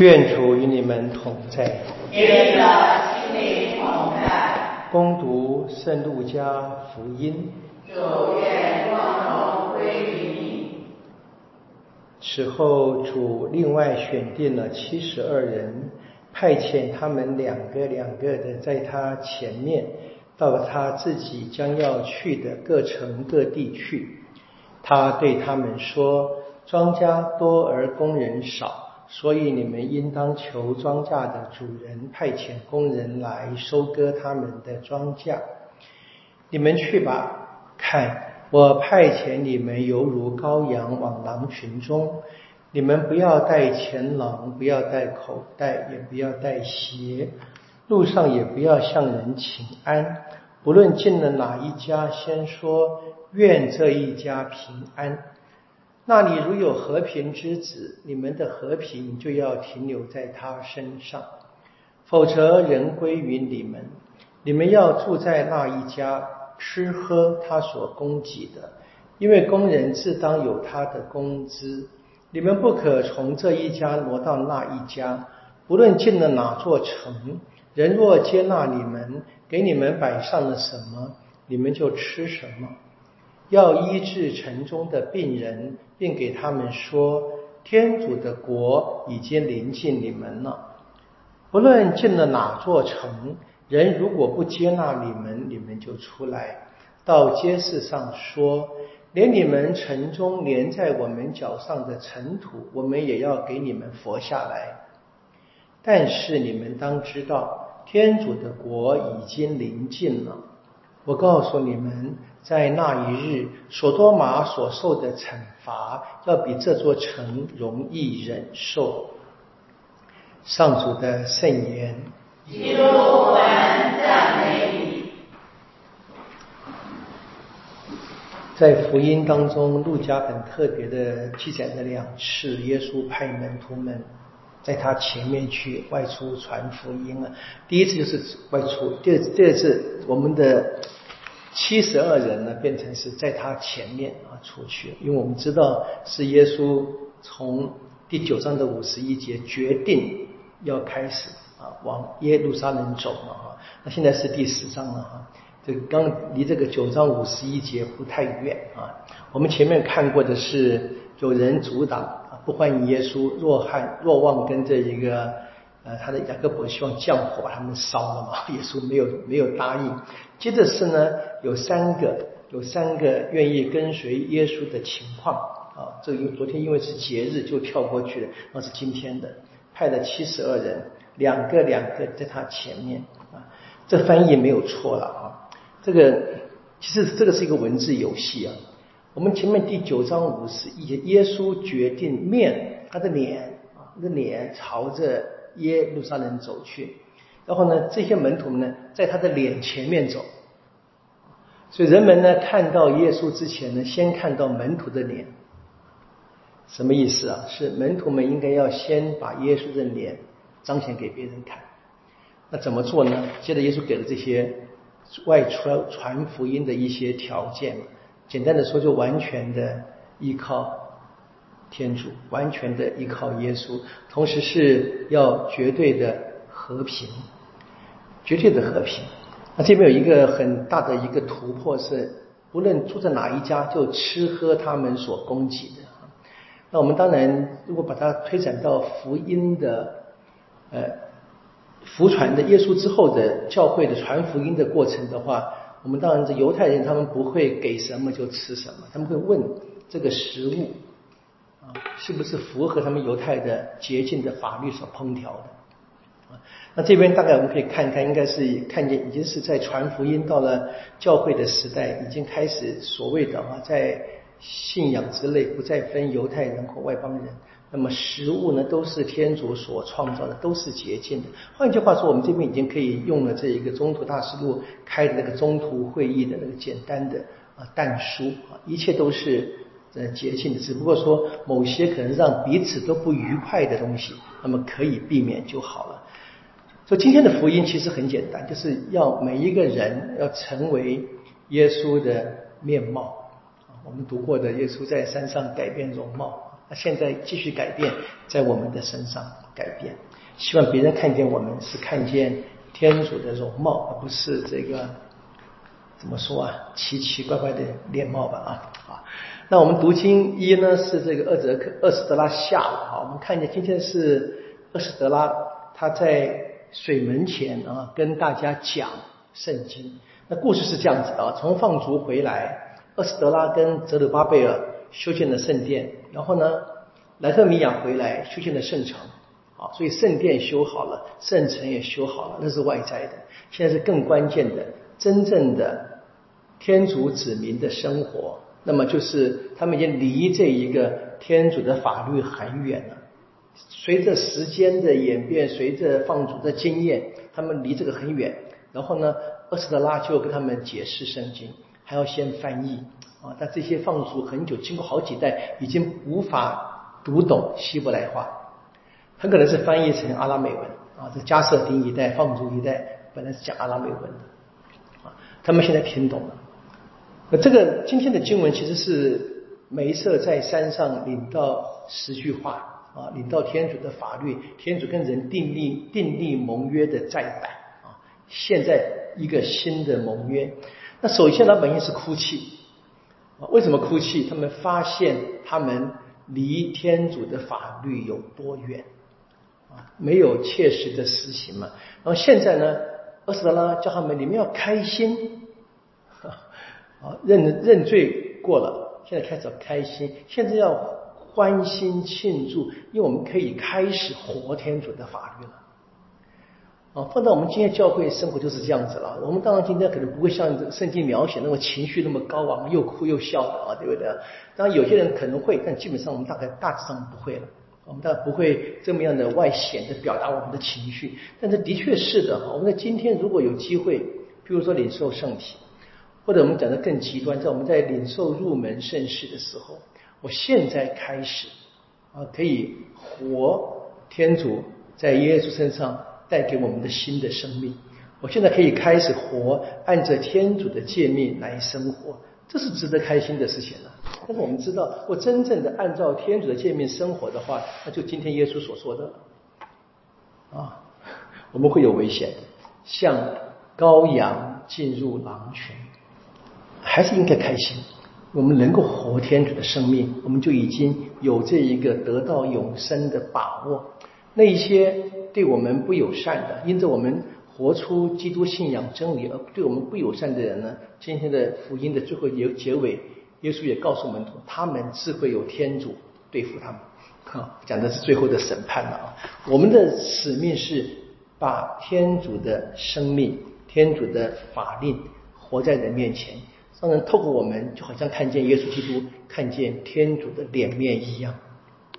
愿主与你们同在。愿你的心灵同在。攻读圣路加福音。主愿光荣归于你。此后，主另外选定了七十二人，派遣他们两个两个的在他前面，到他自己将要去的各城各地去。他对他们说：“庄稼多而工人少。”所以你们应当求庄稼的主人派遣工人来收割他们的庄稼。你们去吧，看我派遣你们犹如羔羊往狼群中。你们不要带钱囊，不要带口袋，也不要带鞋。路上也不要向人请安。不论进了哪一家，先说愿这一家平安。那里如有和平之子，你们的和平就要停留在他身上；否则，人归于你们。你们要住在那一家，吃喝他所供给的，因为工人自当有他的工资。你们不可从这一家挪到那一家，不论进了哪座城，人若接纳你们，给你们摆上了什么，你们就吃什么。要医治城中的病人，并给他们说：天主的国已经临近你们了。不论进了哪座城，人如果不接纳你们，你们就出来到街市上说：连你们城中连在我们脚上的尘土，我们也要给你们佛下来。但是你们当知道，天主的国已经临近了。我告诉你们。在那一日，索多玛所受的惩罚，要比这座城容易忍受。上主的圣言。基督，我们赞美你。在福音当中，路加很特别的记载了两次，耶稣派门徒们在他前面去外出传福音了。第一次就是外出，第二第二次我们的。七十二人呢，变成是在他前面啊出去，因为我们知道是耶稣从第九章的五十一节决定要开始啊往耶路撒冷走了哈，那现在是第十章了哈，这刚离这个九章五十一节不太远啊。我们前面看过的是有人阻挡啊，不欢迎耶稣，若汉若望跟这一个。呃，他的雅各伯希望降火把他们烧了嘛？耶稣没有没有答应。接着是呢，有三个有三个愿意跟随耶稣的情况啊。这个昨天因为是节日就跳过去了，那是今天的派了七十二人，两个两个在他前面啊。这翻译没有错了啊。这个其实这个是一个文字游戏啊。我们前面第九章五十一，耶稣决定面他的脸啊，那脸朝着。耶路撒冷走去，然后呢，这些门徒们呢，在他的脸前面走，所以人们呢看到耶稣之前呢，先看到门徒的脸，什么意思啊？是门徒们应该要先把耶稣的脸彰显给别人看。那怎么做呢？接着耶稣给了这些外出传福音的一些条件，简单的说，就完全的依靠。天主完全的依靠耶稣，同时是要绝对的和平，绝对的和平。那这边有一个很大的一个突破是，不论住在哪一家，就吃喝他们所供给的。那我们当然，如果把它推展到福音的呃福传的耶稣之后的教会的传福音的过程的话，我们当然这犹太人他们不会给什么就吃什么，他们会问这个食物。啊是不是符合他们犹太的洁净的法律所烹调的？啊，那这边大概我们可以看看，应该是看见已经是在传福音到了教会的时代，已经开始所谓的啊，在信仰之类不再分犹太人和外邦人。那么食物呢，都是天主所创造的，都是洁净的。换句话说，我们这边已经可以用了这一个中途大师路开的那个中途会议的那个简单的啊但书啊，一切都是。呃，节庆，只不过说某些可能让彼此都不愉快的东西，那么可以避免就好了。所以今天的福音其实很简单，就是要每一个人要成为耶稣的面貌。我们读过的耶稣在山上改变容貌，那现在继续改变，在我们的身上改变，希望别人看见我们是看见天主的容貌，而不是这个怎么说啊，奇奇怪怪的脸貌吧啊啊。那我们读经一呢是这个厄泽克厄斯德拉下啊，我们看见今天是厄斯德拉他在水门前啊跟大家讲圣经。那故事是这样子的啊，从放逐回来，厄斯德拉跟泽鲁巴贝尔修建了圣殿，然后呢，莱特米亚回来修建了圣城，啊，所以圣殿修好了，圣城也修好了，那是外在的。现在是更关键的，真正的天主子民的生活，那么就是他们已经离这一个天主的法律很远了。随着时间的演变，随着放逐的经验，他们离这个很远。然后呢？厄斯德拉就跟他们解释圣经，还要先翻译啊。但这些放逐很久，经过好几代，已经无法读懂希伯来话，很可能是翻译成阿拉美文啊。这加瑟丁一代放逐一代本来是讲阿拉美文的啊，他们现在听懂了。那这个今天的经文其实是梅瑟在山上领到十句话啊，领到天主的法律，天主跟人订立订立盟约的再版啊。现在。一个新的盟约，那首先老百姓是哭泣啊？为什么哭泣？他们发现他们离天主的法律有多远啊？没有切实的实行嘛。然后现在呢，阿斯德拉叫他们，你们要开心啊，认认罪过了，现在开始要开心，现在要欢欣庆祝，因为我们可以开始活天主的法律了。啊，放到我们今天教会生活就是这样子了。我们当然今天可能不会像圣经描写那么情绪那么高昂，又哭又笑的啊，对不对？当然有些人可能会，但基本上我们大概大致上不会了。我们大概不会这么样的外显的表达我们的情绪。但是的确是的哈，我们在今天如果有机会，比如说领受圣体，或者我们讲的更极端，在我们在领受入门圣事的时候，我现在开始啊，可以活天主在耶稣身上。带给我们的新的生命，我现在可以开始活，按着天主的诫命来生活，这是值得开心的事情了。但是我们知道，我真正的按照天主的诫命生活的话，那就今天耶稣所说的啊，我们会有危险，像羔羊进入狼群，还是应该开心。我们能够活天主的生命，我们就已经有这一个得到永生的把握。那一些对我们不友善的，因着我们活出基督信仰真理而对我们不友善的人呢？今天的福音的最后结结尾，耶稣也告诉门徒，他们自会有天主对付他们。哈，讲的是最后的审判了啊！我们的使命是把天主的生命、天主的法令活在人面前，让人透过我们，就好像看见耶稣基督、看见天主的脸面一样。